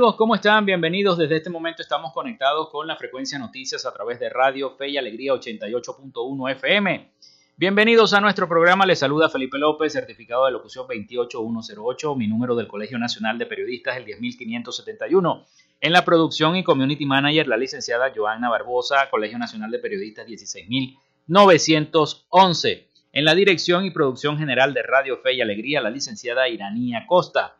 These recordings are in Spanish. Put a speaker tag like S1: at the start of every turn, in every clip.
S1: ¿cómo están? Bienvenidos. Desde este momento estamos conectados con la frecuencia noticias a través de Radio Fe y Alegría 88.1 FM. Bienvenidos a nuestro programa. Les saluda Felipe López, certificado de locución 28108. Mi número del Colegio Nacional de Periodistas el 10571. En la producción y community manager, la licenciada Joanna Barbosa, Colegio Nacional de Periodistas 16911. En la dirección y producción general de Radio Fe y Alegría, la licenciada Iranía Costa.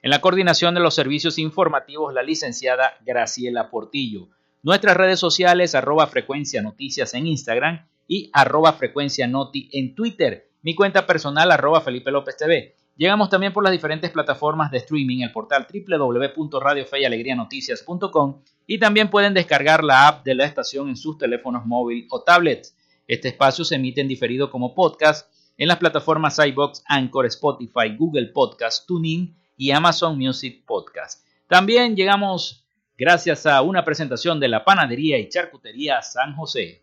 S1: En la coordinación de los servicios informativos, la licenciada Graciela Portillo. Nuestras redes sociales, arroba frecuencia noticias en Instagram y arroba frecuencia noti en Twitter. Mi cuenta personal, arroba Felipe López TV. Llegamos también por las diferentes plataformas de streaming, el portal www.radiofeyalegrianoticias.com y también pueden descargar la app de la estación en sus teléfonos móvil o tablets. Este espacio se emite en diferido como podcast en las plataformas iBox, Anchor, Spotify, Google Podcast, TuneIn y Amazon Music Podcast. También llegamos gracias a una presentación de la Panadería y Charcutería San José.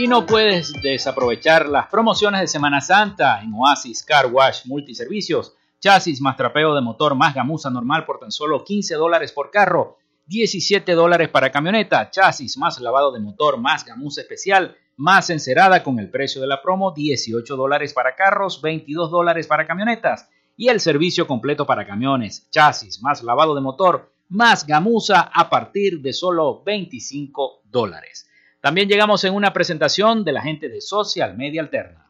S1: Y no puedes desaprovechar las promociones de Semana Santa en Oasis Car Wash Multiservicios. Chasis más trapeo de motor más gamuza normal por tan solo 15 dólares por carro. 17 dólares para camioneta. Chasis más lavado de motor más gamuza especial más encerada con el precio de la promo. 18 dólares para carros. 22 dólares para camionetas. Y el servicio completo para camiones. Chasis más lavado de motor más gamuza a partir de solo 25 dólares. También llegamos en una presentación de la gente de Social Media Alterna.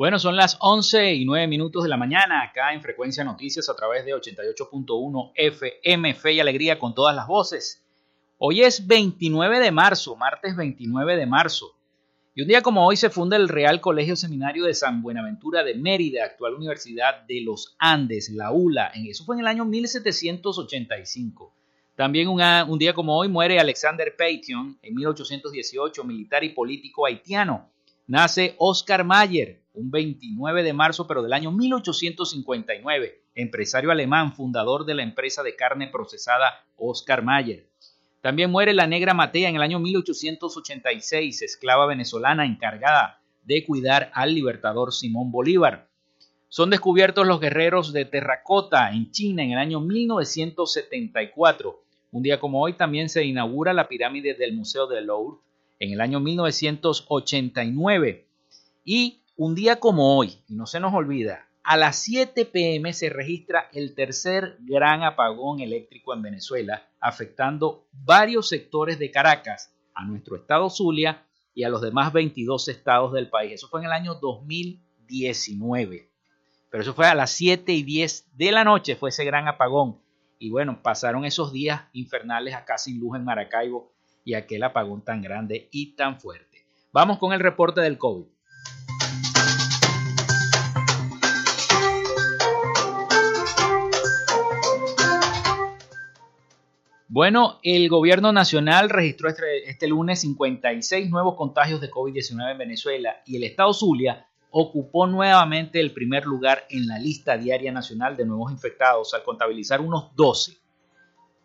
S1: Bueno, son las 11 y 9 minutos de la mañana acá en Frecuencia Noticias a través de 88.1 FM Fe y Alegría con todas las voces. Hoy es 29 de marzo, martes 29 de marzo. Y un día como hoy se funda el Real Colegio Seminario de San Buenaventura de Mérida, actual Universidad de los Andes, la ULA. Eso fue en el año 1785. También un día como hoy muere Alexander Payton en 1818, militar y político haitiano. Nace Oscar Mayer, un 29 de marzo, pero del año 1859, empresario alemán, fundador de la empresa de carne procesada Oscar Mayer. También muere la negra Matea en el año 1886, esclava venezolana encargada de cuidar al libertador Simón Bolívar. Son descubiertos los guerreros de terracota en China en el año 1974. Un día como hoy también se inaugura la pirámide del Museo de Louvre en el año 1989. Y un día como hoy, y no se nos olvida, a las 7 pm se registra el tercer gran apagón eléctrico en Venezuela, afectando varios sectores de Caracas, a nuestro estado Zulia y a los demás 22 estados del país. Eso fue en el año 2019. Pero eso fue a las 7 y 10 de la noche, fue ese gran apagón. Y bueno, pasaron esos días infernales acá sin luz en Maracaibo y aquel apagón tan grande y tan fuerte. Vamos con el reporte del COVID. Bueno, el gobierno nacional registró este, este, lunes 56 nuevos contagios de COVID-19 en Venezuela y el estado Zulia ocupó nuevamente el primer lugar en la lista diaria nacional de nuevos infectados al contabilizar unos 12.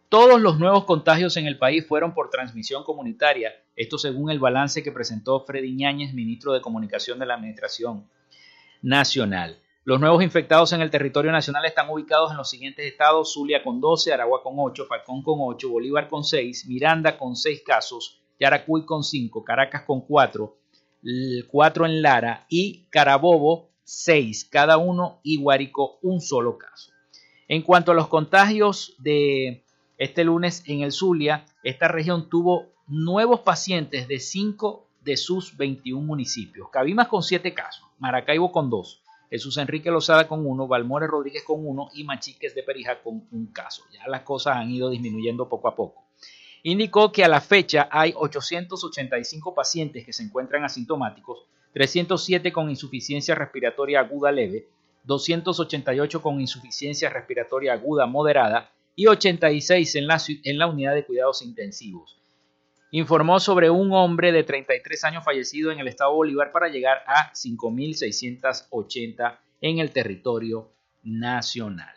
S1: Todos los nuevos contagios en el país fueron por transmisión comunitaria, esto según el balance que presentó Freddy Ñáñez, ministro de Comunicación de la Administración Nacional. Los nuevos infectados en el territorio nacional están ubicados en los siguientes estados: Zulia con 12, Aragua con 8, Falcón con 8, Bolívar con 6, Miranda con 6 casos, Yaracuy con 5, Caracas con 4, 4 en Lara y Carabobo 6, cada uno y Guárico un solo caso. En cuanto a los contagios de este lunes en el Zulia, esta región tuvo nuevos pacientes de 5 de sus 21 municipios. Cabimas con 7 casos, Maracaibo con 2, Jesús Enrique Lozada con uno, Balmores Rodríguez con uno y Machiques de Perija con un caso. Ya las cosas han ido disminuyendo poco a poco. Indicó que a la fecha hay 885 pacientes que se encuentran asintomáticos, 307 con insuficiencia respiratoria aguda leve, 288 con insuficiencia respiratoria aguda moderada y 86 en la, en la unidad de cuidados intensivos informó sobre un hombre de 33 años fallecido en el estado Bolívar para llegar a 5.680 en el territorio nacional.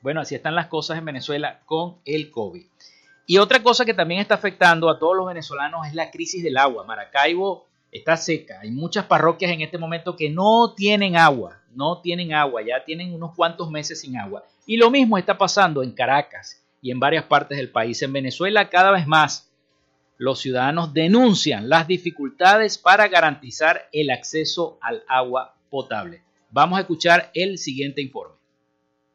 S1: Bueno, así están las cosas en Venezuela con el COVID. Y otra cosa que también está afectando a todos los venezolanos es la crisis del agua. Maracaibo está seca. Hay muchas parroquias en este momento que no tienen agua, no tienen agua, ya tienen unos cuantos meses sin agua. Y lo mismo está pasando en Caracas y en varias partes del país. En Venezuela cada vez más los ciudadanos denuncian las dificultades para garantizar el acceso al agua potable. Vamos a escuchar el siguiente informe.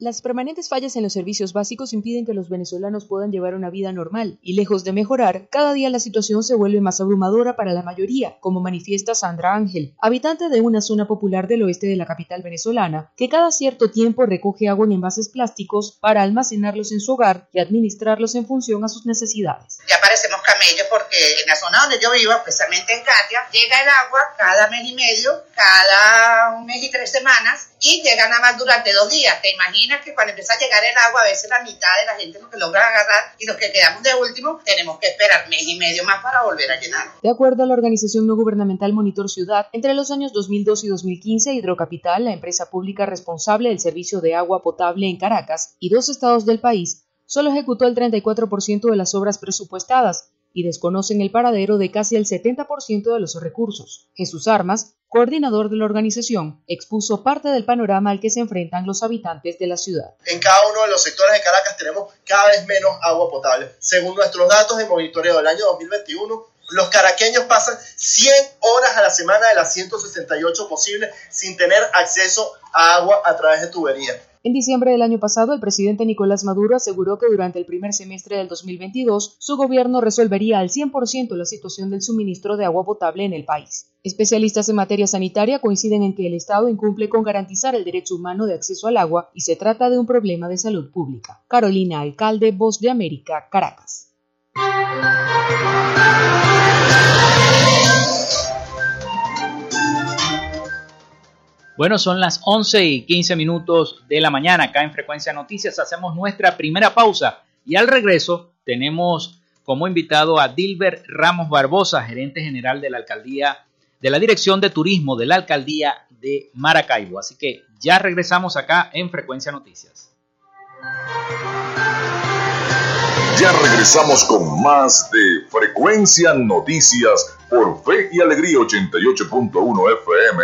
S2: Las permanentes fallas en los servicios básicos impiden que los venezolanos puedan llevar una vida normal y lejos de mejorar, cada día la situación se vuelve más abrumadora para la mayoría, como manifiesta Sandra Ángel, habitante de una zona popular del oeste de la capital venezolana, que cada cierto tiempo recoge agua en envases plásticos para almacenarlos en su hogar y administrarlos en función a sus necesidades.
S3: Ya parecemos camellos porque en la zona donde yo vivo, especialmente en Katia, llega el agua cada mes y medio, cada un mes y tres semanas y llega nada más durante dos días. ¿Te imaginas? Que cuando empieza a llegar el agua, a veces la mitad de la gente lo que logra agarrar y los que quedamos de último tenemos que esperar mes y medio más para volver a llenar.
S2: De acuerdo a la organización no gubernamental Monitor Ciudad, entre los años 2002 y 2015, Hidrocapital, la empresa pública responsable del servicio de agua potable en Caracas y dos estados del país, solo ejecutó el 34% de las obras presupuestadas, y desconocen el paradero de casi el 70% de los recursos. Jesús Armas, coordinador de la organización, expuso parte del panorama al que se enfrentan los habitantes de la ciudad.
S4: En cada uno de los sectores de Caracas tenemos cada vez menos agua potable. Según nuestros datos de monitoreo del año 2021, los caraqueños pasan 100 horas a la semana de las 168 posibles sin tener acceso a agua a través de tuberías.
S2: En diciembre del año pasado, el presidente Nicolás Maduro aseguró que durante el primer semestre del 2022 su gobierno resolvería al 100% la situación del suministro de agua potable en el país. Especialistas en materia sanitaria coinciden en que el Estado incumple con garantizar el derecho humano de acceso al agua y se trata de un problema de salud pública. Carolina Alcalde, Voz de América, Caracas.
S1: Bueno, son las 11 y 15 minutos de la mañana acá en Frecuencia Noticias. Hacemos nuestra primera pausa y al regreso tenemos como invitado a Dilber Ramos Barbosa, gerente general de la alcaldía, de la Dirección de Turismo de la alcaldía de Maracaibo. Así que ya regresamos acá en Frecuencia Noticias.
S5: Ya regresamos con más de Frecuencia Noticias por Fe y Alegría 88.1 FM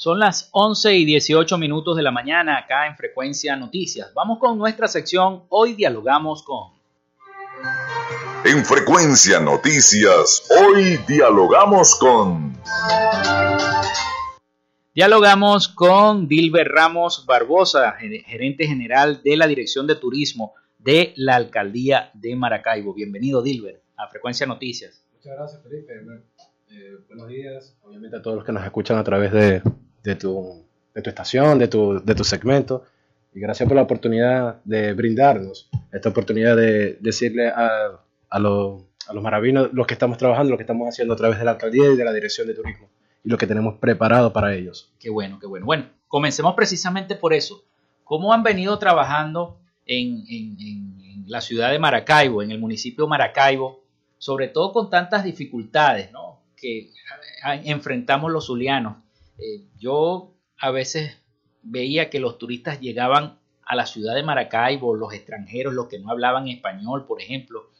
S1: Son las 11 y 18 minutos de la mañana acá en Frecuencia Noticias. Vamos con nuestra sección Hoy dialogamos con...
S5: En Frecuencia Noticias, hoy dialogamos con...
S1: Dialogamos con Dilber Ramos Barbosa, gerente general de la Dirección de Turismo de la Alcaldía de Maracaibo. Bienvenido, Dilber, a Frecuencia Noticias.
S6: Muchas gracias, Felipe. Eh, buenos días, obviamente a todos los que nos escuchan a través de, de tu, de tu estación, de tu, de tu segmento. Y gracias por la oportunidad de brindarnos esta oportunidad de decirle a, a, los, a los maravinos lo que estamos trabajando, lo que estamos haciendo a través de la alcaldía y de la dirección de turismo y lo que tenemos preparado para ellos.
S1: Qué bueno, qué bueno. Bueno, comencemos precisamente por eso. ¿Cómo han venido trabajando en, en, en la ciudad de Maracaibo, en el municipio de Maracaibo, sobre todo con tantas dificultades ¿no? que enfrentamos los zulianos? Eh, yo a veces veía que los turistas llegaban a la ciudad de Maracaibo, los extranjeros, los que no hablaban español, por ejemplo,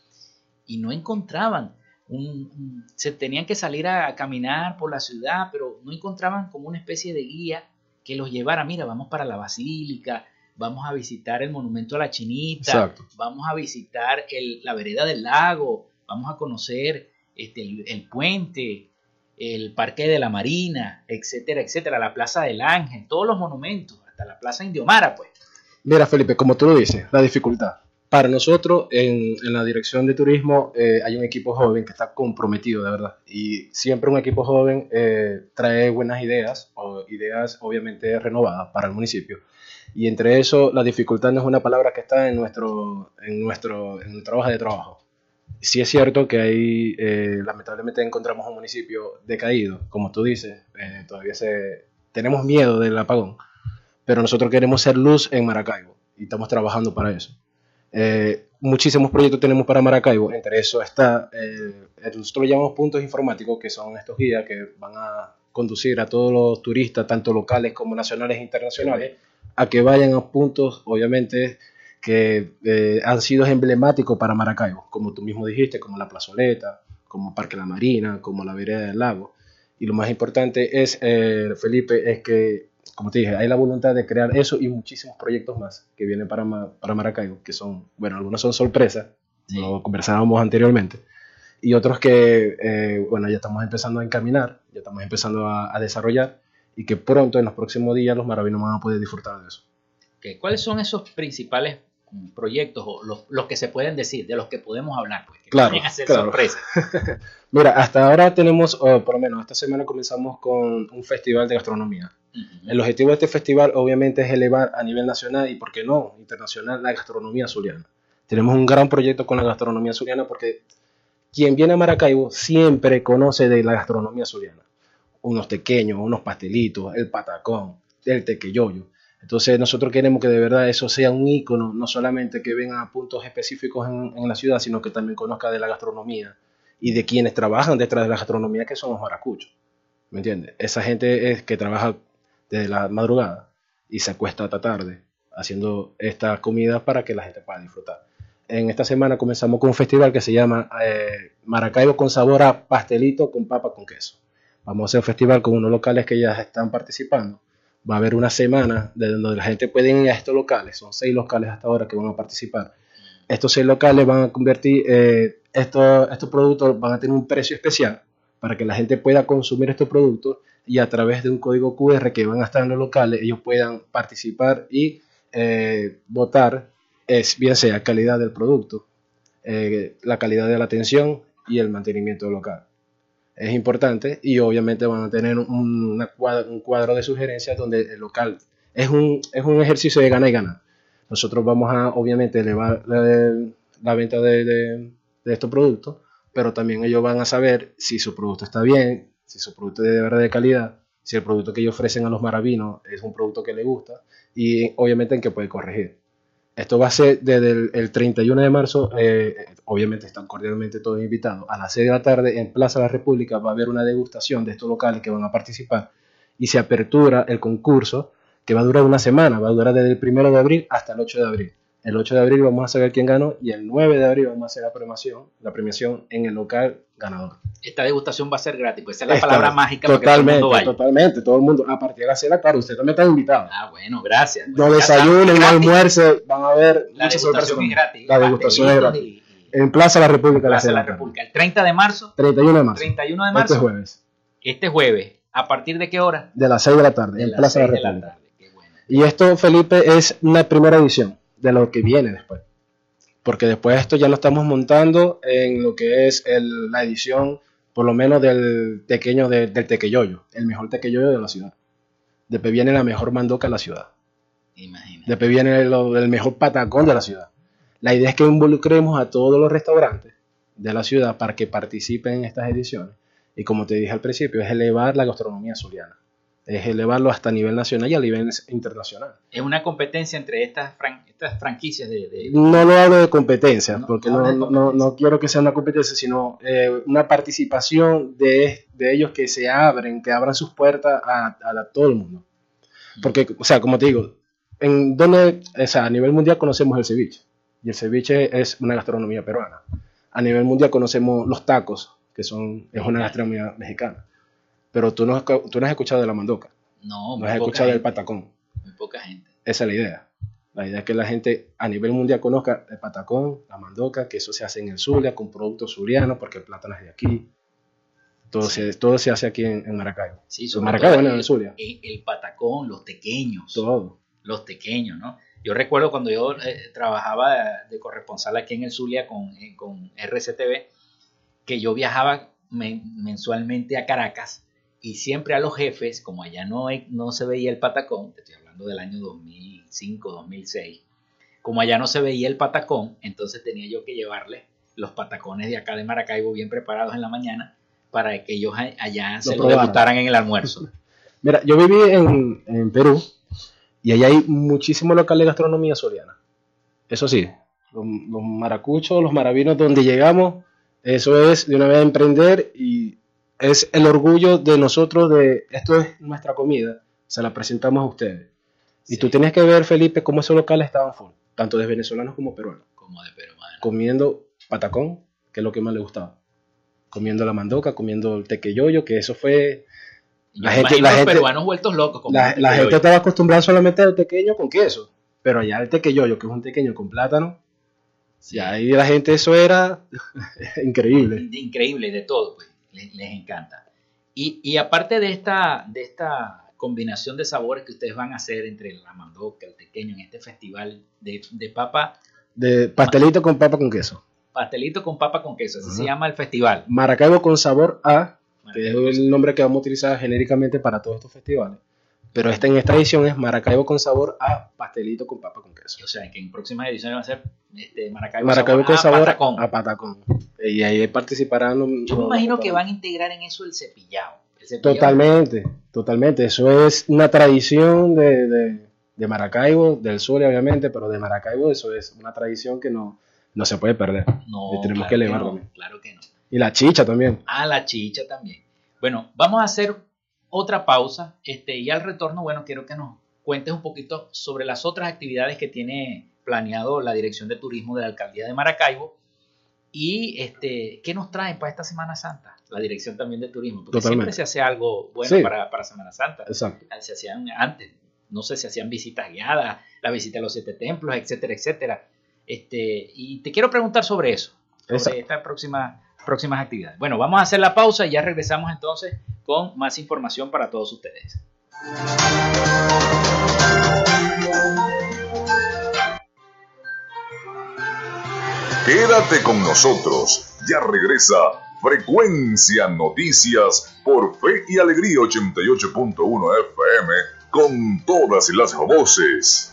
S1: y no encontraban, un, se tenían que salir a, caminar por la ciudad, pero no encontraban como una especie de guía que los llevara, mira, vamos para la basílica, vamos a visitar el monumento a la chinita, vamos a visitar la vereda del lago, vamos a conocer este, el puente, el Parque de la Marina, etcétera, etcétera, la Plaza del Ángel, todos los monumentos, hasta la Plaza Indiomara, pues.
S6: Mira, Felipe, como tú lo dices, la dificultad. Para nosotros, en, la dirección de turismo, eh, hay un equipo joven que está comprometido, de verdad. Y siempre un equipo joven eh, trae buenas ideas, o ideas obviamente renovadas para el municipio. Y entre eso, la dificultad no es una palabra que está en nuestro, en nuestro, en nuestra hoja de trabajo sí es cierto que ahí eh, lamentablemente encontramos un municipio decaído, como tú dices, eh, todavía se, tenemos miedo del apagón, pero nosotros queremos ser luz en Maracaibo y estamos trabajando para eso. Eh, muchísimos proyectos tenemos para Maracaibo, entre eso está, nosotros llamamos puntos informáticos, que son estos guías que van a conducir a todos los turistas, tanto locales como nacionales e internacionales, a que vayan a puntos, obviamente, que eh, han sido emblemáticos para Maracaibo, como tú mismo dijiste, como la plazoleta, como Parque La Marina, como la vereda del lago. Y lo más importante es, eh, Felipe, es que, como te dije, hay la voluntad de crear eso y muchísimos proyectos más que vienen para, para Maracaibo, que son, bueno, algunos son sorpresas, como conversábamos anteriormente, y otros que, eh, bueno, ya estamos empezando a encaminar, ya estamos empezando a, a desarrollar, y que pronto, en los próximos días, los maravinos van a poder disfrutar de eso.
S1: ¿Cuáles son esos principales proyectos o los, que se pueden decir, de los que podemos hablar, pues, que
S6: claro, claro. Mira, hasta ahora tenemos, por lo menos esta semana comenzamos con un festival de gastronomía. El objetivo de este festival obviamente es elevar a nivel nacional y, ¿por qué no, internacional, la gastronomía zuliana. Tenemos un gran proyecto con la gastronomía zuliana porque quien viene a Maracaibo siempre conoce de la gastronomía zuliana. Unos pequeños, unos pastelitos, el patacón, el tequeyoyo. Entonces nosotros queremos que de verdad eso sea un ícono, no solamente que venga a puntos específicos en, la ciudad, sino que también conozca de la gastronomía y de quienes trabajan detrás de la gastronomía, que son los maracuchos. ¿Me entiendes? Esa gente es que trabaja desde la madrugada y se acuesta hasta tarde haciendo estas comidas para que la gente pueda disfrutar. En esta semana comenzamos con un festival que se llama eh, Maracaibo con sabor a pastelito con papa con queso. Vamos a hacer un festival con unos locales que ya están participando va a haber una semana de donde la gente puede ir a estos locales, son seis locales hasta ahora que van a participar. Estos seis locales van a convertir, eh, estos, estos productos van a tener un precio especial para que la gente pueda consumir estos productos y a través de un código QR que van a estar en los locales, ellos puedan participar y eh, votar es bien sea calidad del producto, eh, la calidad de la atención y el mantenimiento local. Es importante y obviamente van a tener un, una cuadro, un cuadro de sugerencias donde el local es un, es un ejercicio de gana y gana. Nosotros vamos a obviamente elevar la, venta de, de, de estos productos, pero también ellos van a saber si su producto está bien, si su producto es de verdad de calidad, si el producto que ellos ofrecen a los maravinos es un producto que les gusta y obviamente en qué puede corregir. Esto va a ser desde el, el 31 de marzo, eh, obviamente están cordialmente todos invitados. A las 6 de la tarde en Plaza de la República va a haber una degustación de estos locales que van a participar y se apertura el concurso que va a durar una semana, va a durar desde el 1 de abril hasta el 8 de abril. El 8 de abril vamos a saber quién ganó y el 9 de abril vamos a hacer la premiación, la premiación en el local ganador.
S1: Esta degustación va a ser gratis, pues esa es la
S6: Esta-
S1: palabra mágica para que todo el
S6: Totalmente,
S1: mundo vaya.
S6: totalmente, todo el mundo. A partir de la cena, claro, usted también está invitado.
S1: Ah, bueno, gracias.
S6: No
S1: Bueno, ya
S6: desayunen, no
S1: gratis.
S6: almuercen, van a ver
S1: La
S6: muchas
S1: degustación es gratis.
S6: La degustación es gratis.
S1: y- y-
S6: En Plaza de la República,
S1: Plaza de la
S6: República.
S1: El 30 de marzo,
S6: 31 de marzo.
S1: 31 de
S6: Este
S1: marzo,
S6: jueves,
S1: este jueves. ¿A partir de qué hora?
S6: de las 6 de la tarde,
S1: De
S6: en Plaza de la República.
S1: tarde. Qué bueno.
S6: Y esto, Felipe, es una primera edición de lo que viene después. Porque después de esto ya lo estamos montando en lo que es el- la edición, por lo menos del pequeño de- del tequeyoyo, el mejor tequeyoyo de la ciudad. Después viene la mejor mandoca de la ciudad.
S1: Imagínate.
S6: Después viene lo- el mejor patacón de la ciudad. La idea es que involucremos a todos los restaurantes de la ciudad para que participen en estas ediciones. Y como te dije al principio, es elevar la gastronomía zuliana. Es elevarlo hasta nivel nacional y a nivel internacional.
S1: Es una competencia entre estas, fran- estas franquicias de, de-
S6: No lo hablo de competencia,
S1: No,
S6: porque
S1: no
S6: no, no- no quiero que sea una competencia, sino eh, una participación de, de ellos que se abren, que abran sus puertas a, a todo el mundo. Porque, o sea, como te digo, en donde, o sea, a nivel mundial conocemos el ceviche, y el ceviche es una gastronomía peruana. A nivel mundial conocemos los tacos, que son, es una gastronomía mexicana. Pero tú no, has- tú no has escuchado de la mandoca,
S1: No,
S6: no has escuchado del patacón.
S1: muy poca gente.
S6: Esa es la idea. La idea es que la gente a nivel mundial conozca el patacón, la mandoca, que eso se hace en el Zulia con productos zulianos, porque el plátano es de aquí. Todo, se, todo se hace aquí en, en Maracaibo.
S1: Sí, sobre
S6: Maracaibo,
S1: todo
S6: no, en
S1: el,
S6: el Zulia.
S1: el- el patacón, los tequeños.
S6: Todo.
S1: los pequeños, ¿no? Yo recuerdo cuando yo eh, trabajaba de, de corresponsal aquí en el Zulia con, eh, con RCTV, que yo viajaba men- mensualmente a Caracas y siempre a los jefes, como allá no, no se veía el patacón, te estoy hablando del año 2005, 2006, como allá no se veía el patacón, entonces tenía yo que llevarles los patacones de acá de Maracaibo bien preparados en la mañana para que ellos allá se lo degustaran en el almuerzo.
S6: Mira, yo viví en, en Perú y allá hay muchísimos locales de gastronomía zuliana. Eso sí, los, los maracuchos, los maravinos, donde llegamos, eso es de una vez emprender y es el orgullo de nosotros de esto es nuestra comida, se la presentamos a ustedes. Y tú tienes que ver, Felipe, cómo esos locales estaban full, tanto de venezolanos como peruanos,
S1: como de peruano.
S6: comiendo patacón, que es lo que más les gustaba, comiendo la mandoca, comiendo el tequeyoyo, que eso fue
S1: Yo
S6: La gente- la
S1: los
S6: gente-
S1: peruanos vueltos locos. como
S6: la, la
S1: que
S6: gente
S1: yo.
S6: estaba acostumbrada solamente al tequeño con queso, pero allá el tequeyoyo, que es un tequeño con plátano,
S1: Sí.
S6: ya ahí la gente eso era increíble.
S1: Increíble, de todo, pues. Les, les encanta. Y, y aparte de esta, de esta combinación de sabores que ustedes van a hacer entre la mandoca, el tequeño, en este festival de, de papa,
S6: De pastelito con papa con queso.
S1: pastelito con papa con queso, así
S6: Ajá.
S1: se llama el festival.
S6: Maracaibo con sabor a, que es el nombre que vamos a utilizar genéricamente para todos estos festivales. Pero esta, en esta edición es Maracaibo con sabor a pastelito con papa con queso.
S1: O sea, que en próximas ediciones va a ser este, Maracaibo,
S6: Maracaibo con
S1: a
S6: sabor
S1: patacón.
S6: a patacón. Y ahí participarán.
S1: Yo me imagino que van a integrar en eso el cepillado. El cepillado
S6: Totalmente, totalmente. Eso es una tradición de, de, de Maracaibo, del sur obviamente, pero de Maracaibo eso es una tradición que no, no se puede perder.
S1: No,
S6: Y tenemos
S1: claro
S6: que elevarlo.
S1: claro que no.
S6: Y la chicha también.
S1: a la chicha también. Bueno, vamos a hacer otra pausa este, y al retorno, bueno, quiero que nos cuentes un poquito sobre las otras actividades que tiene planeado la Dirección de Turismo de la Alcaldía de Maracaibo y este, qué nos traen para esta Semana Santa, la Dirección también de Turismo, porque
S6: Totalmente.
S1: siempre se hace algo bueno
S6: Sí.
S1: para, para Semana Santa.
S6: Exacto.
S1: Se hacían antes, no sé, se hacían visitas guiadas, la visita a los siete templos, etcétera, etcétera. Este, y te quiero preguntar sobre eso, sobre
S6: Exacto.
S1: estas próximas, próximas actividades. Bueno, vamos a hacer la pausa y ya regresamos entonces con más información para todos ustedes.
S5: Quédate con nosotros. Ya regresa Frecuencia Noticias por Fe y Alegría 88.1 FM con todas las voces.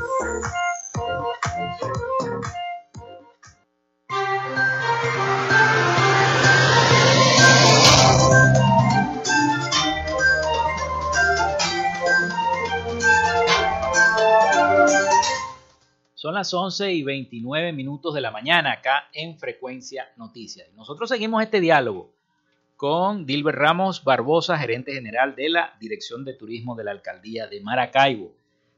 S1: Las 11 y 29 minutos de la mañana acá en Frecuencia Noticias. Y nosotros seguimos este diálogo con Dilber Ramos Barbosa, gerente general de la Dirección de Turismo de la Alcaldía de Maracaibo.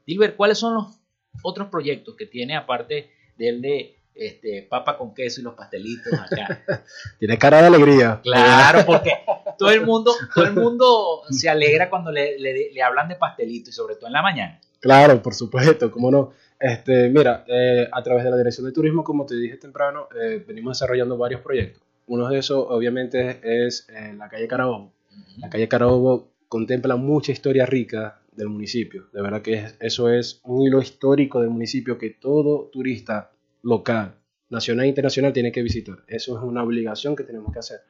S1: Dilber, ¿cuáles son los otros proyectos que tiene aparte del de este, papa con queso y los pastelitos acá?
S6: tiene cara de alegría.
S1: Claro, porque todo el mundo, todo el mundo se alegra cuando le, le hablan de pastelitos y sobre todo en la mañana.
S6: Claro, por supuesto, cómo no. Este, mira, eh, a través de la Dirección de Turismo, como te dije temprano, eh, venimos desarrollando varios proyectos. Uno de esos, obviamente, es en la calle Carabobo. La calle Carabobo contempla mucha historia rica del municipio. De verdad que eso es un hilo histórico del municipio que todo turista local, nacional e internacional tiene que visitar. Eso es una obligación que tenemos que hacer.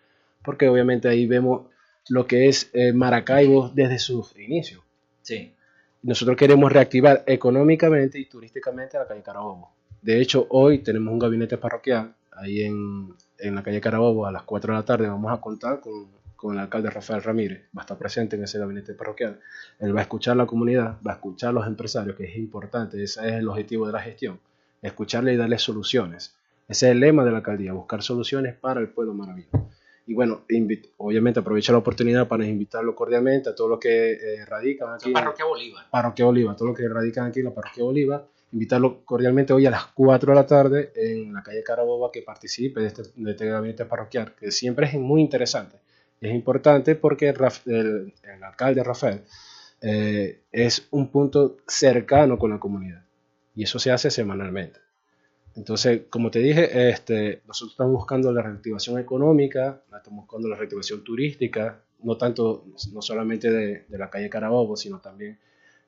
S6: Porque obviamente ahí vemos lo que es eh, Maracaibo desde sus inicios.
S1: Sí
S6: nosotros queremos reactivar económicamente y turísticamente la calle Carabobo. De hecho, hoy tenemos un gabinete parroquial ahí en, en la calle Carabobo a las 4 de la tarde. Vamos a contar con, con, el alcalde Rafael Ramírez. Va a estar presente en ese gabinete parroquial. Él va a escuchar la comunidad, va a escuchar a los empresarios, que es importante. Ese es el objetivo de la gestión. Escucharle y darle soluciones. Ese es el lema de la alcaldía, buscar soluciones para el pueblo maravilloso. Y bueno, obviamente aprovecho la oportunidad para invitarlo cordialmente a todos los que eh, radican aquí.
S1: La parroquia Bolívar.
S6: Parroquia Bolívar, todos los que radican aquí en la parroquia Bolívar. Invitarlo cordialmente hoy a las 4 de la tarde en la calle Caraboba que participe de este, de este gabinete parroquial, que siempre es muy interesante. Es importante porque el, alcalde Rafael eh, es un punto cercano con la comunidad y eso se hace semanalmente. Entonces, como te dije, este, nosotros estamos buscando la reactivación económica, estamos buscando la reactivación turística, no tanto, no solamente de, la calle Carabobo, sino también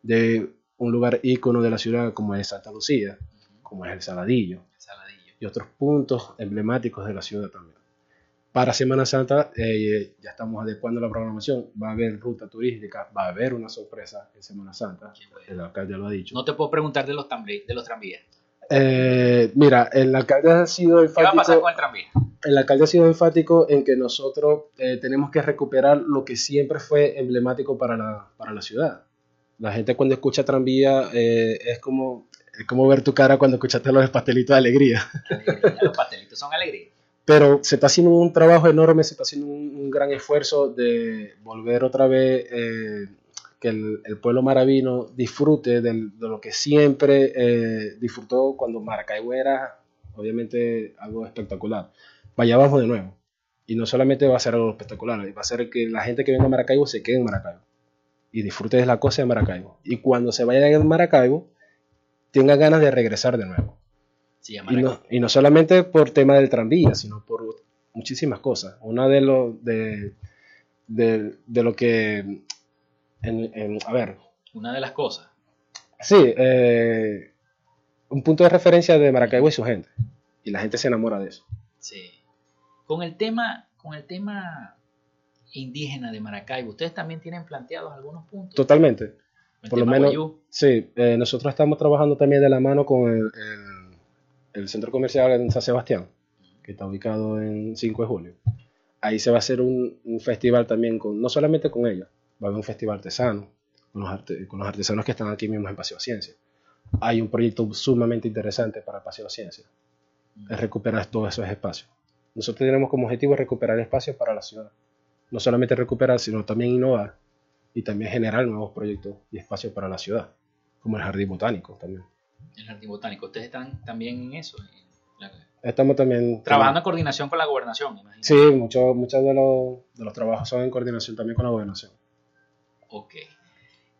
S6: de un lugar ícono de la ciudad como es Santa Lucía, como es el Saladillo, y otros puntos emblemáticos de la ciudad también. Para Semana Santa eh, ya estamos adecuando la programación, va a haber ruta turística, va a haber una sorpresa en Semana Santa, el alcalde lo ha dicho.
S1: No te puedo preguntar de los, de los tranvías.
S6: Eh, mira, el alcalde ha sido enfático. ¿Qué va a
S1: pasar con el tranvía?
S6: El alcalde ha sido enfático en que nosotros eh, tenemos que recuperar lo que siempre fue emblemático para la, para la ciudad. La gente cuando escucha tranvía eh, es como es como ver tu cara cuando escuchaste los pastelitos de alegría.
S1: Los pastelitos son alegría.
S6: Pero se está haciendo un trabajo enorme, se está haciendo un, un gran esfuerzo de volver otra vez que el, pueblo maravino disfrute de, lo que siempre eh, disfrutó cuando Maracaibo era, obviamente, algo espectacular. Vaya abajo de nuevo. Y no solamente va a ser algo espectacular, va a ser que la gente que venga a Maracaibo se quede en Maracaibo y disfrute de la cosa de Maracaibo. Y cuando se vayan a Maracaibo, tenga ganas de regresar de nuevo. y, no, y, no, solamente por tema del tranvía, sino por muchísimas cosas. Una de lo, de, de, de lo que a ver.
S1: Una de las cosas.
S6: Sí, eh, un punto de referencia de Maracaibo y su gente. Y la gente se enamora de eso.
S1: Sí. Con el tema, con el tema indígena de Maracaibo, ¿ustedes también tienen planteados algunos puntos?
S6: Totalmente. Por lo menos, sí, eh, nosotros estamos trabajando también de la mano con el, el centro comercial en San Sebastián, que está ubicado en 5 de julio, ahí se va a hacer un, un festival también, con, no solamente con ellos, va a haber un festival artesano, con los, arte- con los artesanos que están aquí mismo en Paseo Ciencia. Hay un proyecto sumamente interesante para Paseo Ciencia, es recuperar todos esos espacios. Nosotros tenemos como objetivo recuperar espacios para la ciudad. No solamente recuperar, sino también innovar y también generar nuevos proyectos y espacios para la ciudad, como el jardín botánico también.
S1: El jardín botánico. Ustedes están también en eso. la-
S6: Estamos también
S1: trabajando en coordinación con la gobernación, imagino.
S6: Sí, muchos muchos de, los, de los trabajos son en coordinación también con la gobernación.
S1: Ok.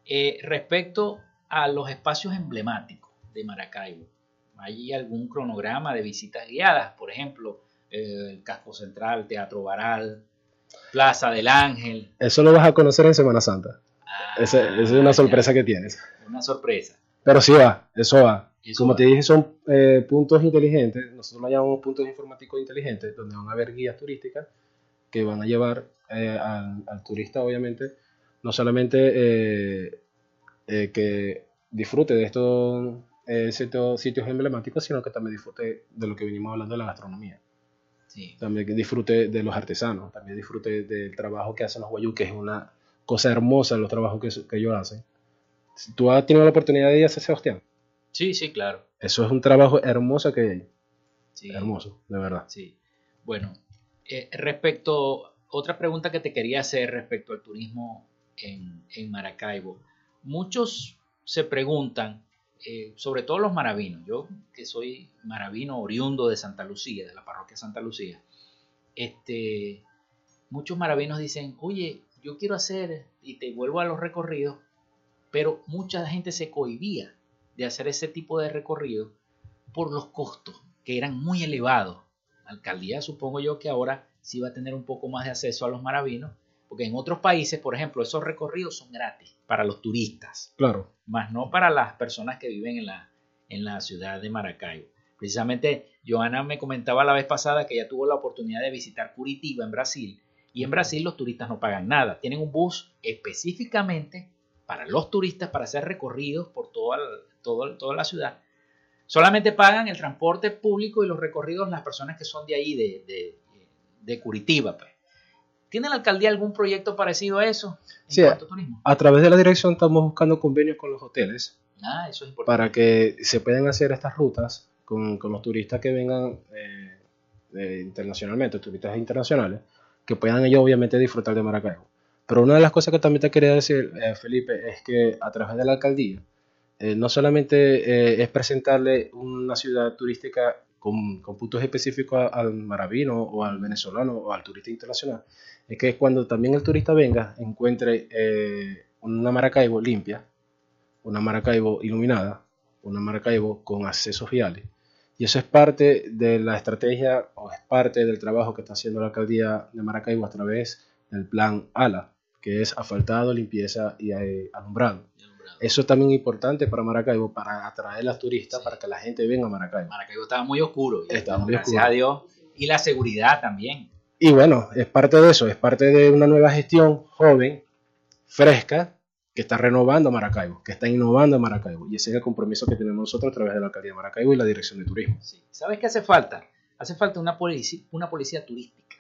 S1: Eh, respecto a los espacios emblemáticos de Maracaibo, ¿hay algún cronograma de visitas guiadas? Por ejemplo, eh, el Casco Central, Teatro Baral, Plaza del Ángel.
S6: Eso lo vas a conocer en Semana Santa.
S1: Ah,
S6: Esa esa es una sorpresa que tienes.
S1: Una sorpresa.
S6: Pero sí va, eso va.
S1: Eso
S6: Como
S1: va.
S6: te dije, son eh, puntos inteligentes. Nosotros lo llamamos puntos informáticos inteligentes, donde van a haber guías turísticas que van a llevar eh, al, al turista, obviamente, no solamente eh, eh, que disfrute de estos eh, sitios, sitios emblemáticos, sino que también disfrute de lo que venimos hablando de la gastronomía.
S1: Sí.
S6: también que disfrute de los artesanos, también disfrute del trabajo que hacen los guayú, que es una cosa hermosa los trabajos que, que ellos hacen. Tú has tenido la oportunidad de ir a San Sebastián,
S1: sí, sí, claro.
S6: eso es un trabajo hermoso que hay,
S1: Sí.
S6: hermoso, de verdad.
S1: Sí. Bueno, eh, respecto, otra pregunta que te quería hacer respecto al turismo en, Maracaibo. Muchos se preguntan, eh, sobre todo los maravinos, yo que soy maravino oriundo de Santa Lucía, de la parroquia Santa Lucía, este, muchos maravinos dicen, oye, yo quiero hacer, y te vuelvo a los recorridos, pero mucha gente se cohibía de hacer ese tipo de recorrido por los costos, que eran muy elevados. La alcaldía supongo yo que ahora sí va a tener un poco más de acceso a los maravinos, porque en otros países, por ejemplo, esos recorridos son gratis para los turistas,
S6: Claro,
S1: más no para las personas que viven en la, en la ciudad de Maracaibo. Precisamente, Joana me comentaba la vez pasada que ella tuvo la oportunidad de visitar Curitiba en Brasil, y en Brasil los turistas no pagan nada. Tienen un bus específicamente para los turistas para hacer recorridos por toda, toda, toda la ciudad. Solamente pagan el transporte público y los recorridos las personas que son de ahí, de, de, de Curitiba. Pues. ¿Tiene la alcaldía algún proyecto parecido a eso? En
S6: Sí,
S1: cuanto a turismo.
S6: a través de la dirección estamos buscando convenios con los hoteles
S1: Ah, eso es importante.
S6: para que se puedan hacer estas rutas con, con los turistas que vengan eh, eh, internacionalmente, turistas internacionales, que puedan ellos obviamente disfrutar de Maracaibo. Pero una de las cosas que también te quería decir, eh, Felipe, es que a través de la alcaldía, eh, no solamente eh, es presentarle una ciudad turística con, con puntos específicos al maravino o al venezolano o al turista internacional, es que cuando también el turista venga, encuentre eh, una Maracaibo limpia, una Maracaibo iluminada, una Maracaibo con accesos viales. Y eso es parte de la estrategia o es parte del trabajo que está haciendo la alcaldía de Maracaibo a través del plan ALA, que es asfaltado, limpieza y eh, alumbrado. Eso es también importante para Maracaibo, para atraer a los turistas,
S1: Sí.
S6: para que la gente venga a Maracaibo.
S1: Maracaibo estaba muy oscuro.
S6: Estaba muy
S1: gracias
S6: oscuro.
S1: a Dios. Y la seguridad también.
S6: Y bueno, es parte de eso, es parte de una nueva gestión joven, fresca, que está renovando Maracaibo, que está innovando Maracaibo. Y ese es el compromiso que tenemos nosotros a través de la alcaldía de Maracaibo y la dirección de turismo.
S1: Sí. ¿Sabes qué hace falta? Hace falta una policía, una policía turística.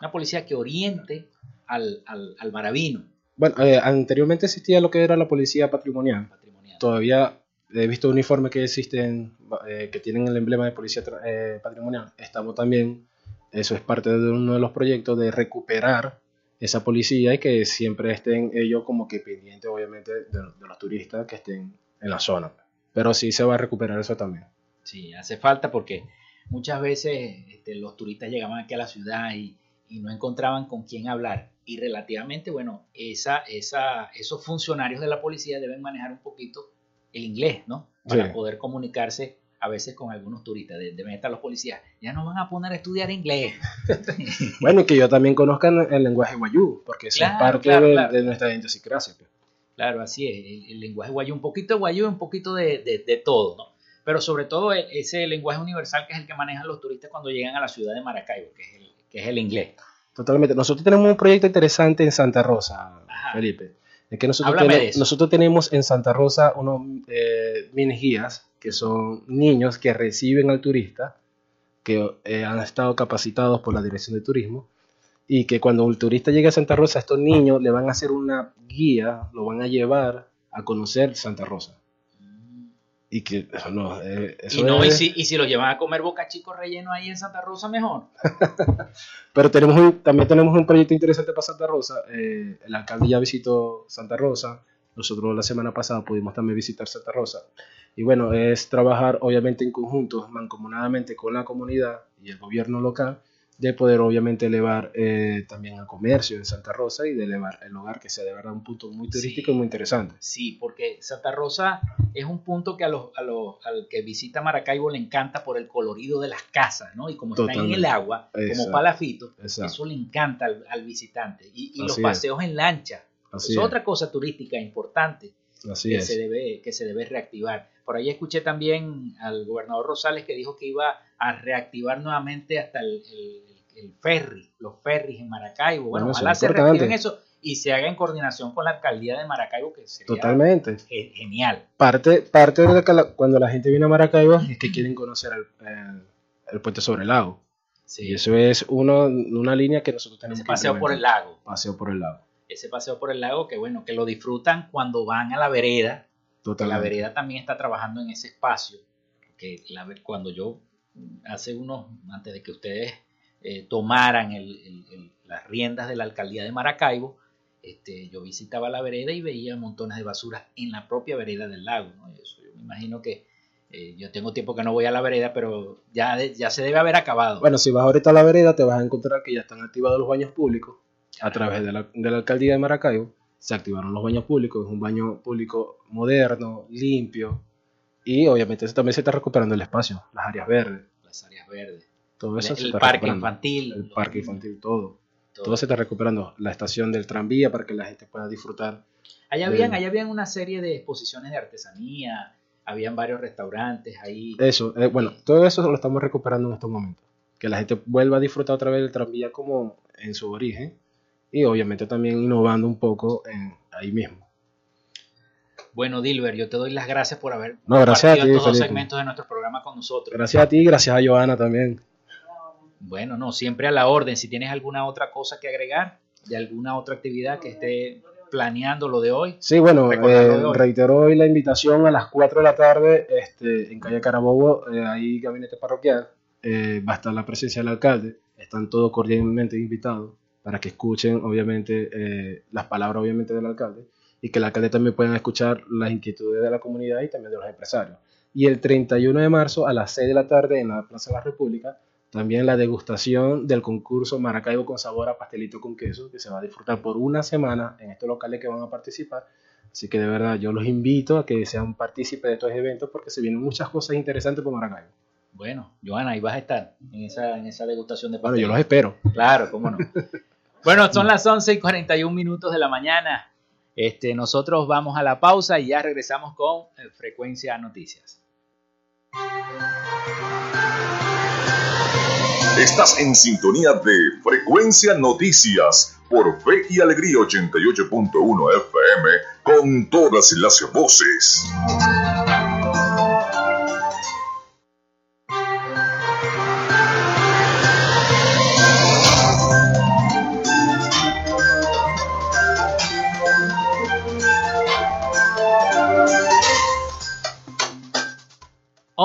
S1: Una policía que oriente al, al, al maravino
S6: Bueno, eh, anteriormente existía lo que era la policía patrimonial.
S1: patrimonial.
S6: Todavía he visto uniformes que existen, eh, que tienen el emblema de policía eh, patrimonial. Estamos también, eso es parte de uno de los proyectos de recuperar esa policía y que siempre estén ellos como que pendientes, obviamente, de, de los turistas que estén en la zona. Pero sí se va a recuperar eso también.
S1: Sí, hace falta porque muchas veces este, los turistas llegaban aquí a la ciudad y, y no encontraban con quién hablar. Y relativamente, bueno, esa, esa, esos funcionarios de la policía deben manejar un poquito el inglés, ¿no? Para
S6: Sí.
S1: poder comunicarse a veces con algunos turistas. De- Deben estar los policías. Ya no van a poner a estudiar inglés.
S6: Bueno, y que ellos también conozcan el lenguaje guayú, porque eso
S1: Claro,
S6: es parte
S1: claro,
S6: de,
S1: claro.
S6: de nuestra idiosincrasia. pues.
S1: Claro, así es. El, el lenguaje guayú, un poquito de guayú, un poquito de, de- de todo, ¿no? Pero sobre todo e- ese lenguaje universal que es el que manejan los turistas cuando llegan a la ciudad de Maracaibo, que es el, que es el inglés.
S6: Totalmente. Nosotros tenemos un proyecto interesante en Santa Rosa,
S1: Ajá.
S6: Felipe. Es que nosotros, nosotros tenemos en Santa Rosa unos eh, mini guías que son niños que reciben al turista, que eh, han estado capacitados por la Dirección de Turismo, y que cuando el turista llegue a Santa Rosa, estos niños le van a hacer una guía, lo van a llevar a conocer Santa Rosa. Y que no, eh, eso
S1: y, no
S6: es-
S1: y, si, y si lo llevan a comer boca chico relleno ahí en Santa Rosa, mejor.
S6: Pero tenemos un- también tenemos un proyecto interesante para Santa Rosa. eh, el alcalde ya visitó Santa Rosa. Nosotros la semana pasada pudimos también visitar Santa Rosa. Y bueno, es trabajar obviamente en conjunto, mancomunadamente con la comunidad y el gobierno local, de poder obviamente elevar eh, también el comercio de Santa Rosa y de elevar el hogar, que sea de verdad un punto muy turístico
S1: Sí.
S6: y muy interesante.
S1: Sí, porque Santa Rosa es un punto que a los, a los, al que visita Maracaibo le encanta por el colorido de las casas, ¿no? Y como está en
S6: Totalmente.
S1: el agua, como
S6: Exacto.
S1: palafito,
S6: Exacto.
S1: eso le encanta al, al visitante. Y, y los
S6: Así es.
S1: paseos en lancha,
S6: Así
S1: es. otra cosa turística importante
S6: Así
S1: que
S6: es.
S1: se, debe, que se debe reactivar. Por ahí escuché también al gobernador Rosales que dijo que iba a reactivar nuevamente hasta el, el- el ferry, los ferries en Maracaibo. Bueno,
S6: Bueno,
S1: ojalá se
S6: importante.
S1: reactiven eso y se haga en coordinación con la alcaldía de Maracaibo, que sería
S6: Totalmente.
S1: ge- genial.
S6: Parte, parte de la- cuando la gente viene a Maracaibo es que quieren conocer el, el- el puente sobre el lago.
S1: Sí,
S6: Y eso es uno, una línea que nosotros tenemos que
S1: paseo por el lago.
S6: Paseo por el lago.
S1: Ese paseo por el lago que bueno, que lo disfrutan cuando van a la vereda. La vereda también está trabajando en ese espacio. Que la, cuando yo, hace unos, antes de que ustedes eh, tomaran el- el- el- las riendas de la alcaldía de Maracaibo, este, yo visitaba la vereda y veía montones de basura en la propia vereda del lago. ¿no? Eso, yo me imagino que eh, yo tengo tiempo que no voy a la vereda, pero ya, de- ya se debe haber acabado.
S6: Bueno, si vas ahorita a la vereda, te vas a encontrar que ya están activados los baños públicos a través de la, de la alcaldía de Maracaibo. Se activaron los baños públicos, es un baño público moderno, limpio. Y obviamente también se está recuperando el espacio, las áreas verdes,
S1: las áreas verdes.
S6: todo eso
S1: el
S6: se está
S1: parque infantil.
S6: El parque infantil, todo.
S1: todo.
S6: Todo se está recuperando. La estación del tranvía para que la gente pueda disfrutar.
S1: Allá
S6: de-
S1: habían, allá habían una serie de exposiciones de artesanía, habían varios restaurantes ahí.
S6: Eso, eh, bueno, todo eso lo estamos recuperando en estos momentos. Que la gente vuelva a disfrutar otra vez del tranvía como en su origen. Y obviamente también innovando un poco en, ahí mismo.
S1: Bueno, Dilber, yo te doy las gracias por haber
S6: No, gracias a ti,
S1: estos dos segmentos de nuestro programa con nosotros.
S6: Gracias a ti y gracias a Joana también.
S1: Bueno, no, siempre a la orden. Si tienes alguna otra cosa que agregar, de alguna otra actividad que esté planeando lo de hoy.
S6: Sí, bueno, eh,
S1: hoy.
S6: reitero hoy la invitación a las 4 de la tarde este, en calle Carabobo, eh, ahí gabinete parroquial. Eh, va a estar la presencia del alcalde. Están todos cordialmente invitados para que escuchen, obviamente, eh, las palabras, obviamente, del alcalde y que el alcalde también puedan escuchar las inquietudes de la comunidad y también de los empresarios. Y el 31 de marzo a las 6 de la tarde en la Plaza de la República, también la degustación del concurso Maracaibo con sabor a pastelito con queso, que se va a disfrutar por una semana en estos locales que van a participar. Así que de verdad yo los invito a que sean partícipes de estos eventos porque se vienen muchas cosas interesantes por Maracaibo.
S1: Bueno, Joana, ahí vas a estar en esa, en esa degustación de
S6: Bueno, yo
S1: pastel.
S6: los espero.
S1: Claro, cómo no. Bueno, son las 11 y 41 minutos de la mañana. Este, nosotros vamos a la pausa y ya regresamos con eh, Frecuencia Noticias.
S5: Estás en sintonía de Frecuencia Noticias por Fe y Alegría 88.1 FM con todas las voces.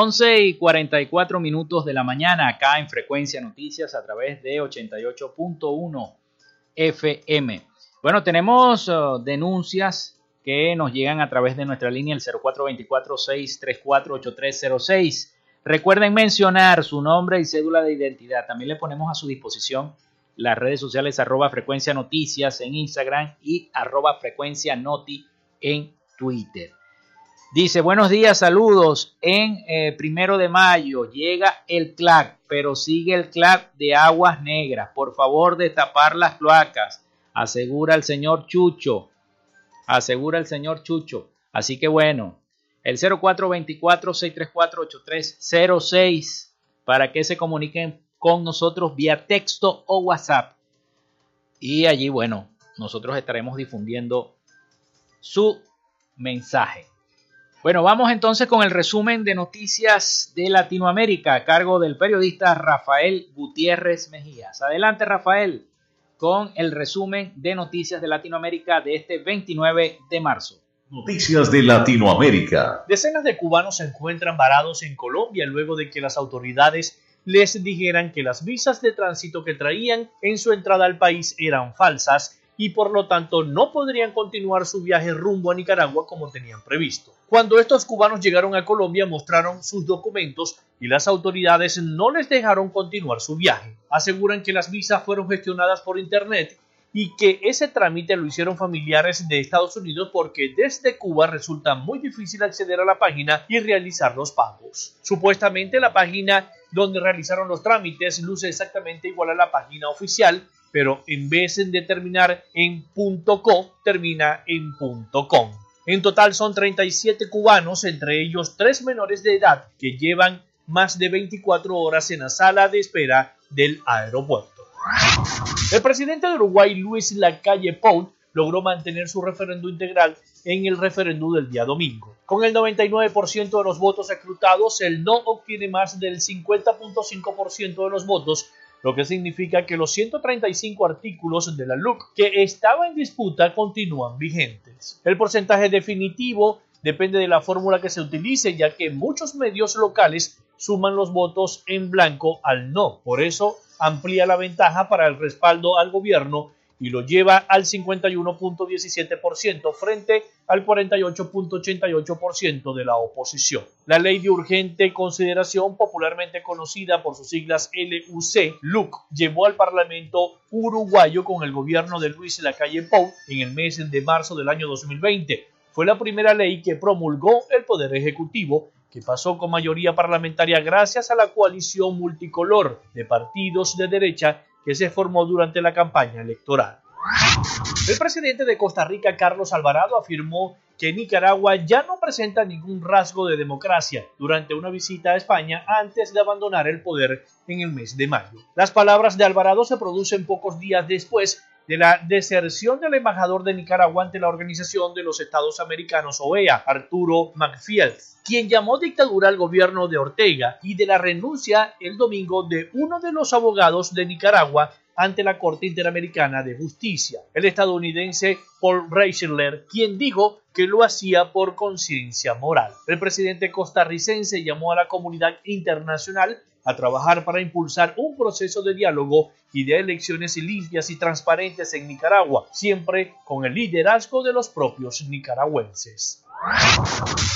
S1: Once y 44 minutos de la mañana acá en Frecuencia Noticias a través de 88.1 FM. Bueno, tenemos uh, denuncias que nos llegan a través de nuestra línea el 0424-634-8306. Recuerden mencionar su nombre y cédula de identidad. También le ponemos a su disposición las redes sociales arroba frecuencia noticias en Instagram y arroba frecuencia noti en Twitter. Dice, buenos días, saludos. En eh, primero de mayo llega el CLAC, pero sigue el CLAC de aguas negras. Por favor, destapar las cloacas. Asegura el señor Chucho. Asegura el señor Chucho. Así que bueno, el 0424-634-8306 para que se comuniquen con nosotros vía texto o WhatsApp. Y allí, bueno, nosotros estaremos difundiendo su mensaje. Bueno, vamos entonces con el resumen de noticias de Latinoamérica a cargo del periodista Rafael Gutiérrez Mejías. Adelante, Rafael, con el resumen de noticias de Latinoamérica de este 29 de marzo.
S5: Noticias de Latinoamérica.
S7: Decenas de cubanos se encuentran varados en Colombia luego de que las autoridades les dijeran que las visas de tránsito que traían en su entrada al país eran falsas y por lo tanto no podrían continuar su viaje rumbo a Nicaragua como tenían previsto. Cuando estos cubanos llegaron a Colombia mostraron sus documentos y las autoridades no les dejaron continuar su viaje. Aseguran que las visas fueron gestionadas por Internet y que ese trámite lo hicieron familiares de Estados Unidos porque desde Cuba resulta muy difícil acceder a la página y realizar los pagos. Supuestamente la página donde realizaron los trámites luce exactamente igual a la página oficial, pero en vez de terminar en .co, termina en .com. En total son 37 cubanos, entre ellos tres menores de edad, que llevan más de 24 horas en la sala de espera del aeropuerto. El presidente de Uruguay, Luis Lacalle Pou, logró mantener su referendo integral en el referéndum del día domingo. Con el 99% de los votos escrutados, el no obtiene más del 50.5% de los votos lo que significa que los 135 artículos de la LUC que estaban en disputa continúan vigentes. El porcentaje definitivo depende de la fórmula que se utilice, ya que muchos medios locales suman los votos en blanco al no. Por eso amplía la ventaja para el respaldo al gobierno y lo lleva al 51.17% frente al 48.88% de la oposición. La ley de urgente consideración, popularmente conocida por sus siglas LUC, LUC, llevó al Parlamento uruguayo con el gobierno de Luis Lacalle Pou en el mes de marzo del año 2020. Fue la primera ley que promulgó el Poder Ejecutivo que pasó con mayoría parlamentaria gracias a la coalición multicolor de partidos de derecha que se formó durante la campaña electoral. El presidente de Costa Rica, Carlos Alvarado, afirmó que Nicaragua ya no presenta ningún rasgo de democracia durante una visita a España antes de abandonar el poder en el mes de mayo. Las palabras de Alvarado se producen pocos días después de la deserción del embajador de Nicaragua ante la Organización de los Estados Americanos OEA, Arturo McField, quien llamó dictadura al gobierno de Ortega y de la renuncia el domingo de uno de los abogados de Nicaragua ante la Corte Interamericana de Justicia, el estadounidense Paul Reichler, quien dijo que lo hacía por conciencia moral. El presidente costarricense llamó a la comunidad internacional a trabajar para impulsar un proceso de diálogo y de elecciones limpias y transparentes en Nicaragua, siempre con el liderazgo de los propios nicaragüenses.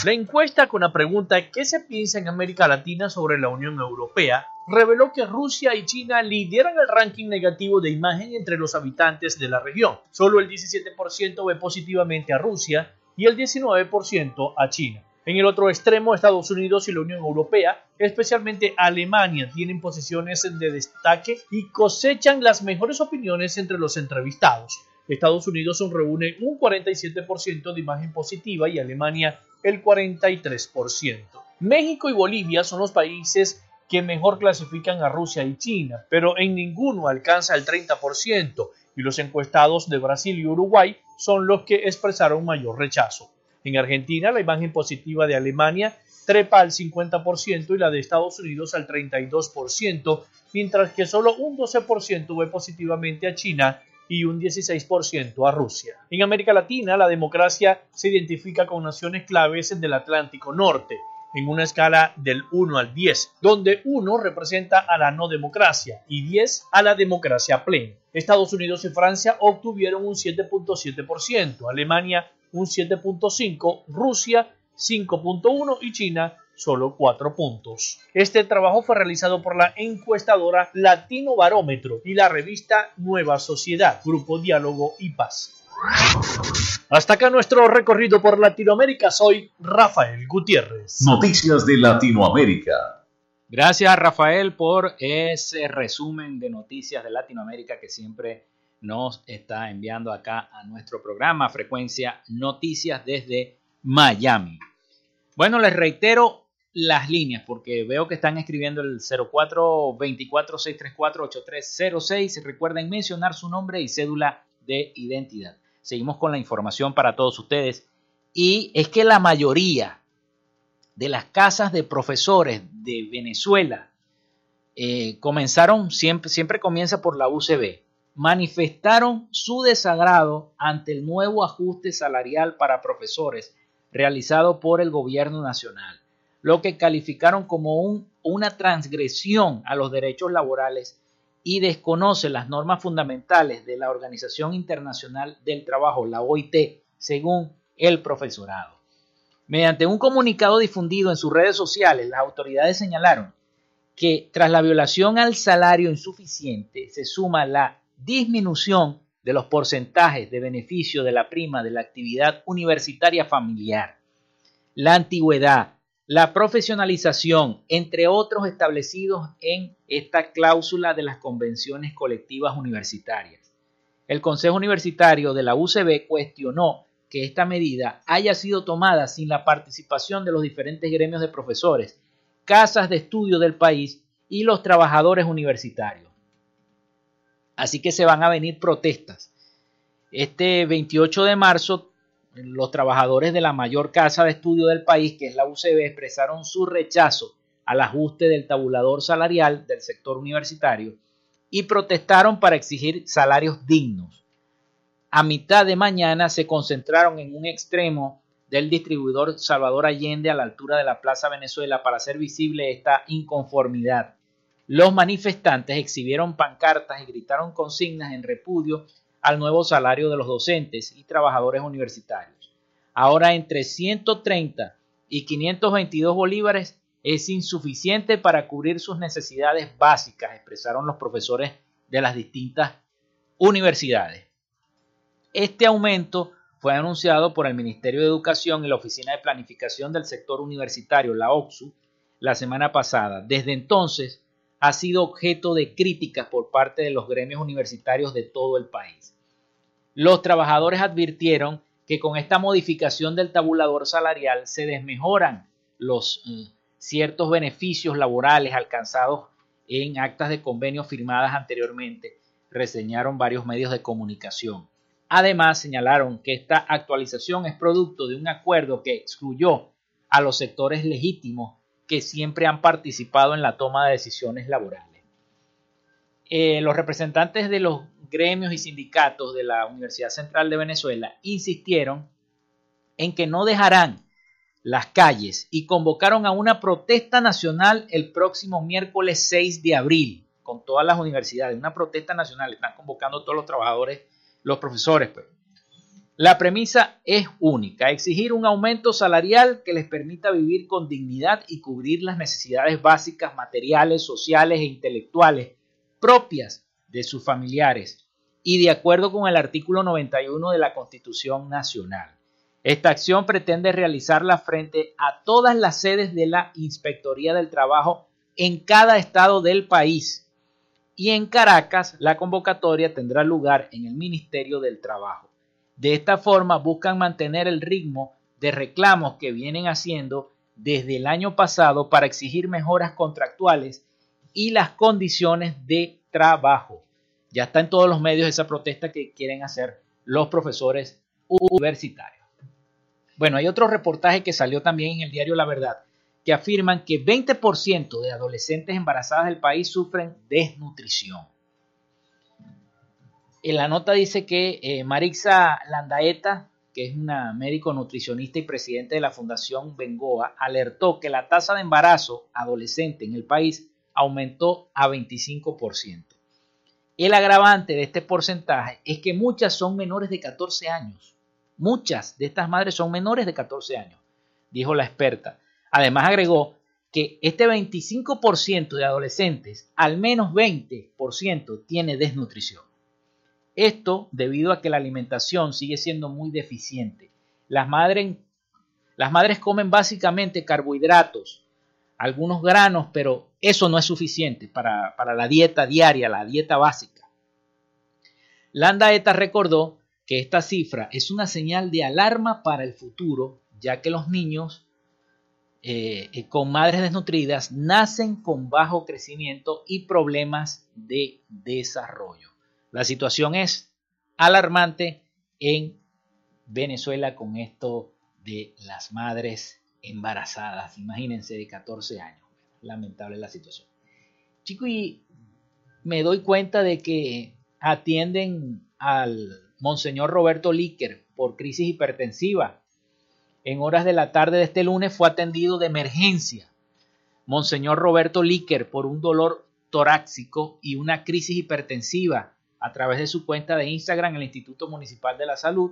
S7: La encuesta con la pregunta ¿qué se piensa en América Latina sobre la Unión Europea? reveló que Rusia y China lideran el ranking negativo de imagen entre los habitantes de la región. Solo el 17% ve positivamente a Rusia y el 19% a China. En el otro extremo, Estados Unidos y la Unión Europea, especialmente Alemania, tienen posiciones de destaque y cosechan las mejores opiniones entre los entrevistados. Estados Unidos reúne un 47% de imagen positiva y Alemania el 43%. México y Bolivia son los países que mejor clasifican a Rusia y China, pero en ninguno alcanza el 30% y los encuestados de Brasil y Uruguay son los que expresaron mayor rechazo. En Argentina, la imagen positiva de Alemania trepa al 50% y la de Estados Unidos al 32%, mientras que solo un 12% ve positivamente a China y un 16% a Rusia. En América Latina, la democracia se identifica con naciones claves del Atlántico Norte, en una escala del 1 al 10, donde 1 representa a la no democracia y 10 a la democracia plena. Estados Unidos y Francia obtuvieron un 7.7%, Alemania un 7.5, Rusia 5.1 y China solo 4 puntos. Este trabajo fue realizado por la encuestadora Latino Barómetro y la revista Nueva Sociedad, Grupo Diálogo y Paz. Hasta acá nuestro recorrido por Latinoamérica. Soy Rafael Gutiérrez.
S5: Noticias de Latinoamérica.
S1: Gracias Rafael por ese resumen de noticias de Latinoamérica que siempre nos está enviando acá a nuestro programa Frecuencia Noticias desde Miami. Bueno, les reitero las líneas porque veo que están escribiendo el 0424-634-8306. Recuerden mencionar su nombre y cédula de identidad. Seguimos con la información para todos ustedes. Y es que la mayoría, de las casas de profesores de Venezuela eh, comenzaron, siempre, siempre comienza por la UCB, manifestaron su desagrado ante el nuevo ajuste salarial para profesores realizado por el gobierno nacional, lo que calificaron como un, una transgresión a los derechos laborales y desconoce las normas fundamentales de la Organización Internacional del Trabajo, la OIT, según el profesorado. Mediante un comunicado difundido en sus redes sociales, las autoridades señalaron que tras la violación al salario insuficiente se suma la disminución de los porcentajes de beneficio de la prima de la actividad universitaria familiar, la antigüedad, la profesionalización, entre otros establecidos en esta cláusula de las convenciones colectivas universitarias. El Consejo Universitario de la UCB cuestionó que esta medida haya sido tomada sin la participación de los diferentes gremios de profesores casas de estudio del país y los trabajadores universitarios. Así que se van a venir protestas. Este 28 de marzo, los trabajadores de la mayor casa de estudio del país, que es la UCB, expresaron su rechazo al ajuste del tabulador salarial del sector universitario y protestaron para exigir salarios dignos. A mitad de mañana se concentraron en un extremo del distribuidor Salvador Allende a la altura de la Plaza Venezuela para hacer visible esta inconformidad. Los manifestantes exhibieron pancartas y gritaron consignas en repudio al nuevo salario de los docentes y trabajadores universitarios. Ahora entre 130 y 522 bolívares es insuficiente para cubrir sus necesidades básicas, expresaron los profesores de las distintas universidades. Este aumento fue anunciado por el Ministerio de Educación y la Oficina de Planificación del Sector Universitario, la OXU, la semana pasada. Desde entonces ha sido objeto de críticas por parte de los gremios universitarios de todo el país. Los trabajadores advirtieron que con esta modificación del tabulador salarial se desmejoran los mm, ciertos beneficios laborales alcanzados en actas de convenio firmadas anteriormente, reseñaron varios medios de comunicación. Además, señalaron que esta actualización es producto de un acuerdo que excluyó a los sectores legítimos que siempre han participado en la toma de decisiones laborales. Eh, los representantes de los gremios y sindicatos de la Universidad Central de Venezuela insistieron en que no dejarán las calles y convocaron a una protesta nacional el próximo miércoles 6 de abril con todas las universidades. Una protesta nacional, están convocando todos los trabajadores los profesores. Pues. La premisa es única, exigir un aumento salarial que les permita vivir con dignidad y cubrir las necesidades básicas materiales, sociales e intelectuales propias de sus familiares y de acuerdo con el artículo 91 de la Constitución Nacional. Esta acción pretende realizarla frente a todas las sedes de la Inspectoría del Trabajo en cada estado del país y en Caracas la convocatoria tendrá lugar en el Ministerio del Trabajo. De esta forma buscan mantener el ritmo de reclamos que vienen haciendo desde el año pasado para exigir mejoras contractuales y las condiciones de trabajo. Ya está en todos los medios esa protesta que quieren hacer los profesores universitarios. Bueno, hay otro reportaje que salió también en el diario La Verdad que afirman que 20% de adolescentes embarazadas del país sufren desnutrición. En la nota dice que eh, Marixa Landaeta, que es una médico nutricionista y presidente de la Fundación Bengoa, alertó que la tasa de embarazo adolescente en el país aumentó a 25%. El agravante de este porcentaje es que muchas son menores de 14 años. Muchas de estas madres son menores de 14 años, dijo la experta. Además agregó que este 25% de adolescentes, al menos 20% tiene desnutrición. Esto debido a que la alimentación sigue siendo muy deficiente. Las madres, comen básicamente carbohidratos, algunos granos, pero eso no es suficiente para, la dieta diaria, la dieta básica. Landa Eta recordó que esta cifra es una señal de alarma para el futuro, ya que los niños eh, eh, con madres desnutridas nacen con bajo crecimiento y problemas de desarrollo. La situación es alarmante en Venezuela con esto de las madres embarazadas, imagínense, de 14 años. Lamentable la situación. Chico, y me doy cuenta de que atienden al Monseñor Roberto Líquer por crisis hipertensiva. En horas de la tarde de este lunes fue atendido de emergencia. Monseñor Roberto Líquer por un dolor torácico y una crisis hipertensiva a través de su cuenta de Instagram, el Instituto Municipal de la Salud,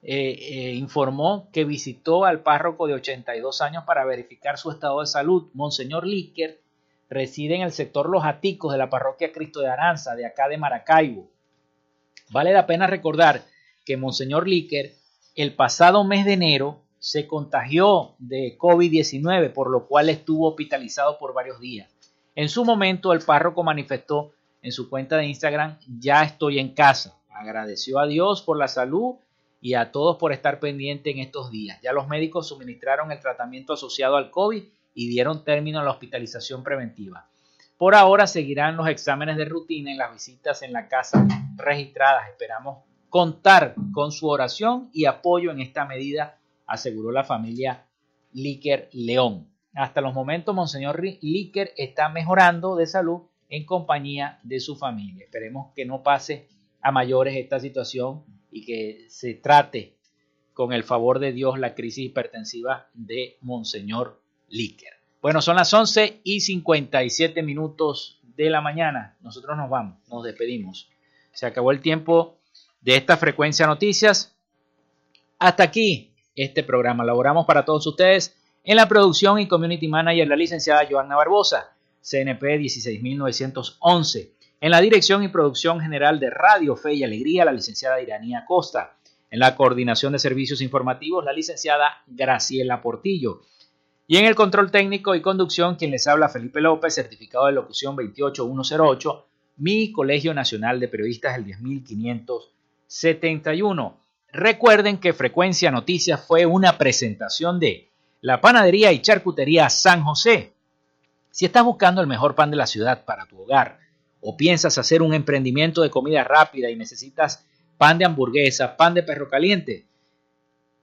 S1: eh, eh, informó que visitó al párroco de 82 años para verificar su estado de salud. Monseñor Líquer reside en el sector Los Aticos de la parroquia Cristo de Aranza, de acá de Maracaibo. Vale la pena recordar que Monseñor Líquer el pasado mes de enero se contagió de COVID-19, por lo cual estuvo hospitalizado por varios días. En su momento, el párroco manifestó en su cuenta de Instagram, ya estoy en casa. Agradeció a Dios por la salud y a todos por estar pendiente en estos días. Ya los médicos suministraron el tratamiento asociado al COVID y dieron término a la hospitalización preventiva. Por ahora seguirán los exámenes de rutina en las visitas en la casa registradas. Esperamos contar con su oración y apoyo en esta medida, aseguró la familia Líquer León. Hasta los momentos, Monseñor Líquer está mejorando de salud en compañía de su familia. Esperemos que no pase a mayores esta situación y que se trate con el favor de Dios la crisis hipertensiva de Monseñor Líquer. Bueno, son las 11 y 57 minutos de la mañana. Nosotros nos vamos, nos despedimos. Se acabó el tiempo de esta frecuencia noticias. Hasta aquí este programa. Laboramos para todos ustedes en la producción y community manager la licenciada Joanna Barbosa, CNP 16911. En la dirección y producción general de Radio Fe y Alegría, la licenciada Iranía Costa. En la coordinación de servicios informativos, la licenciada Graciela Portillo. Y en el control técnico y conducción, quien les habla Felipe López, certificado de locución 28108, mi Colegio Nacional de Periodistas, el 10571. Recuerden que Frecuencia Noticias fue una presentación de la Panadería y Charcutería San José. Si estás buscando el mejor pan de la ciudad para tu hogar o piensas hacer un emprendimiento de comida rápida y necesitas pan de hamburguesa, pan de perro caliente,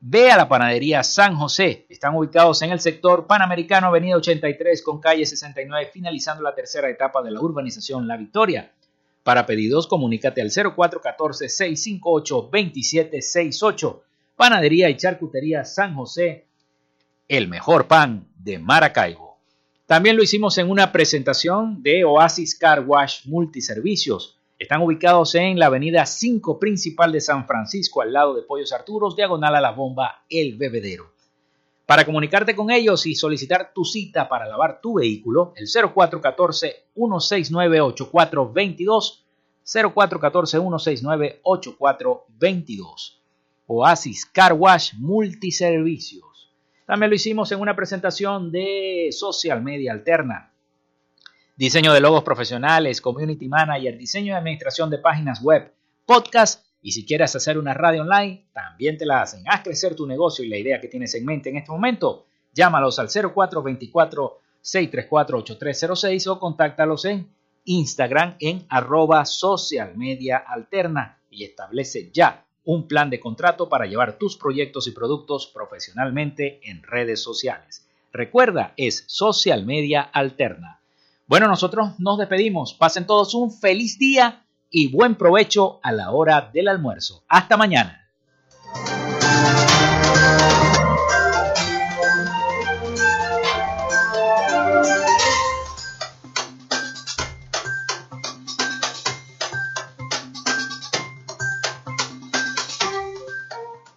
S1: Ve a la panadería San José. Están ubicados en el sector Panamericano, Avenida 83 con calle 69, finalizando la tercera etapa de la urbanización La Victoria. Para pedidos, comunícate al 0414-658-2768. Panadería y Charcutería San José, el mejor pan de Maracaibo. También lo hicimos en una presentación de Oasis Car Wash Multiservicios están ubicados en la avenida 5 principal de San Francisco, al lado de Pollos Arturos, diagonal a la bomba El Bebedero. Para comunicarte con ellos y solicitar tu cita para lavar tu vehículo, el 0414-169-8422, 0414-169-8422. Oasis Car Wash Multiservicios. También lo hicimos en una presentación de Social Media Alterna diseño de logos profesionales, community manager, diseño de administración de páginas web, podcast y si quieres hacer una radio online, también te la hacen. Haz crecer tu negocio y la idea que tienes en mente en este momento. Llámalos al 0424-634-8306 o contáctalos en Instagram en arroba social media alterna y establece ya un plan de contrato para llevar tus proyectos y productos profesionalmente en redes sociales. Recuerda, es social media alterna. Bueno, nosotros nos despedimos. Pasen todos un feliz día y buen provecho a la hora del almuerzo. Hasta mañana.